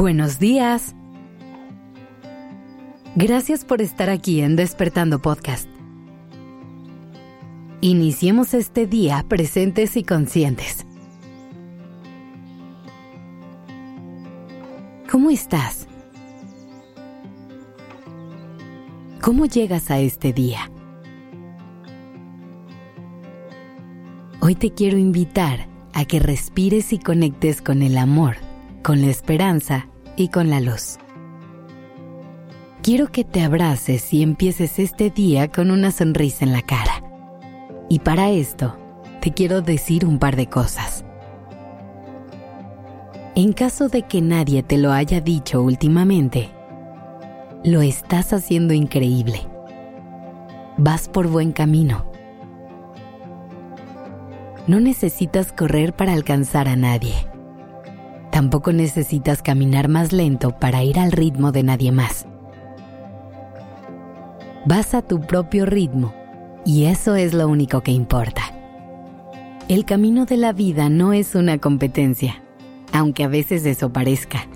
Buenos días. Gracias por estar aquí en Despertando Podcast. Iniciemos este día presentes y conscientes. ¿Cómo estás? ¿Cómo llegas a este día? Hoy te quiero invitar a que respires y conectes con el amor con la esperanza con la luz. Quiero que te abraces y empieces este día con una sonrisa en la cara. Y para esto, te quiero decir un par de cosas. En caso de que nadie te lo haya dicho últimamente, lo estás haciendo increíble. Vas por buen camino. No necesitas correr para alcanzar a nadie Tampoco necesitas caminar más lento para ir al ritmo de nadie más. Vas a tu propio ritmo y eso es lo único que importa. El camino de la vida no es una competencia, aunque a veces eso parezca.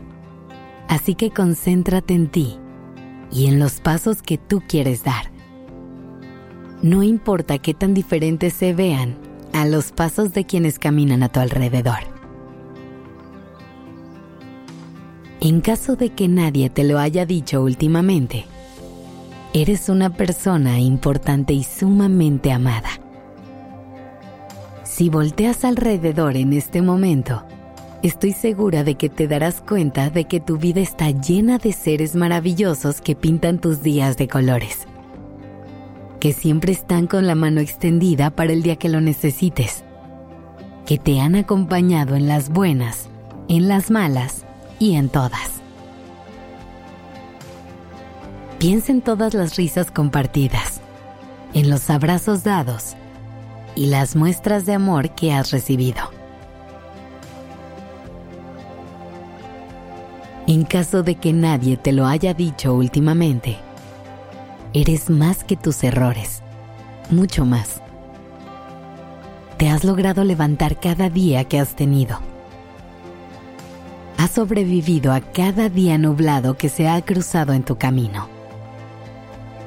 Así que concéntrate en ti y en los pasos que tú quieres dar. No importa qué tan diferentes se vean a los pasos de quienes caminan a tu alrededor. En caso de que nadie te lo haya dicho últimamente, eres una persona importante y sumamente amada. Si volteas alrededor en este momento, estoy segura de que te darás cuenta de que tu vida está llena de seres maravillosos que pintan tus días de colores, que siempre están con la mano extendida para el día que lo necesites, que te han acompañado en las buenas, en las malas y en todas. Piensa en todas las risas compartidas, en los abrazos dados y las muestras de amor que has recibido. En caso de que nadie te lo haya dicho últimamente, eres más que tus errores, mucho más. Te has logrado levantar cada día que has tenido Has sobrevivido a cada día nublado que se ha cruzado en tu camino.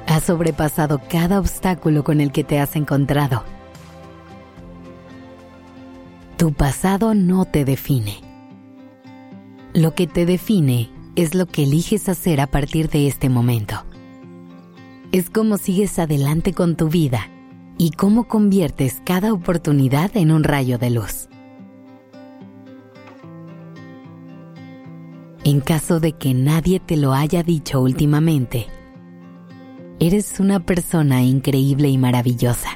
Has sobrepasado cada obstáculo con el que te has encontrado. Tu pasado no te define. Lo que te define es lo que eliges hacer a partir de este momento. Es cómo sigues adelante con tu vida y cómo conviertes cada oportunidad en un rayo de luz. En caso de que nadie te lo haya dicho últimamente, eres una persona increíble y maravillosa.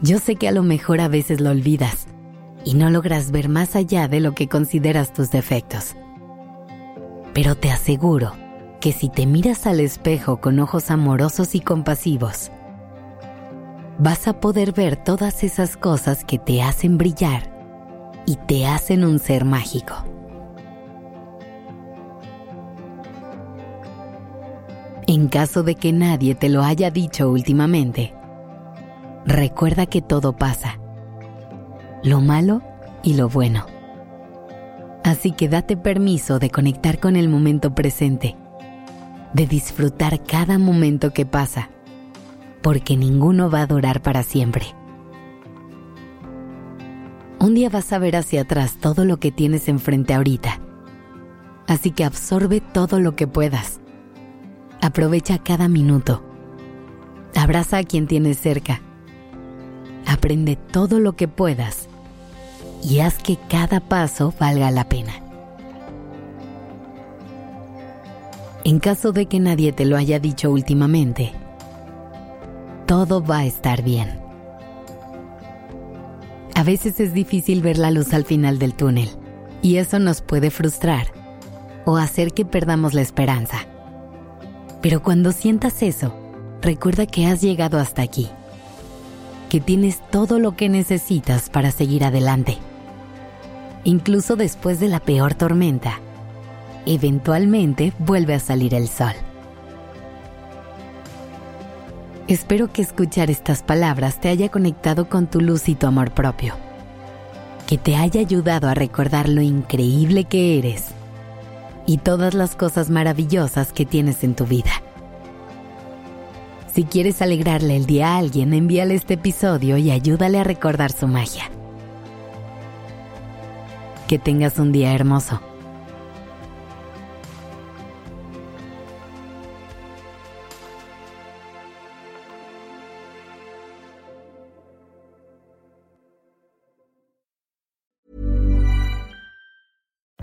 Yo sé que a lo mejor a veces lo olvidas y no logras ver más allá de lo que consideras tus defectos. Pero te aseguro que si te miras al espejo con ojos amorosos y compasivos, vas a poder ver todas esas cosas que te hacen brillar y te hacen un ser mágico. En caso de que nadie te lo haya dicho últimamente, recuerda que todo pasa, lo malo y lo bueno. Así que date permiso de conectar con el momento presente, de disfrutar cada momento que pasa, porque ninguno va a durar para siempre. Un día vas a ver hacia atrás todo lo que tienes enfrente ahorita. Así que absorbe todo lo que puedas. Aprovecha cada minuto. Abraza a quien tienes cerca. Aprende todo lo que puedas y haz que cada paso valga la pena. En caso de que nadie te lo haya dicho últimamente, todo va a estar bien. A veces es difícil ver la luz al final del túnel y eso nos puede frustrar o hacer que perdamos la esperanza. Pero cuando sientas eso, recuerda que has llegado hasta aquí, que tienes todo lo que necesitas para seguir adelante. Incluso después de la peor tormenta, eventualmente vuelve a salir el sol. Espero que escuchar estas palabras te haya conectado con tu luz y tu amor propio. que te haya ayudado a recordar lo increíble que eres y todas las cosas maravillosas que tienes en tu vida. Si quieres alegrarle el día a alguien, envíale este episodio y ayúdale a recordar su magia. Que tengas un día hermoso.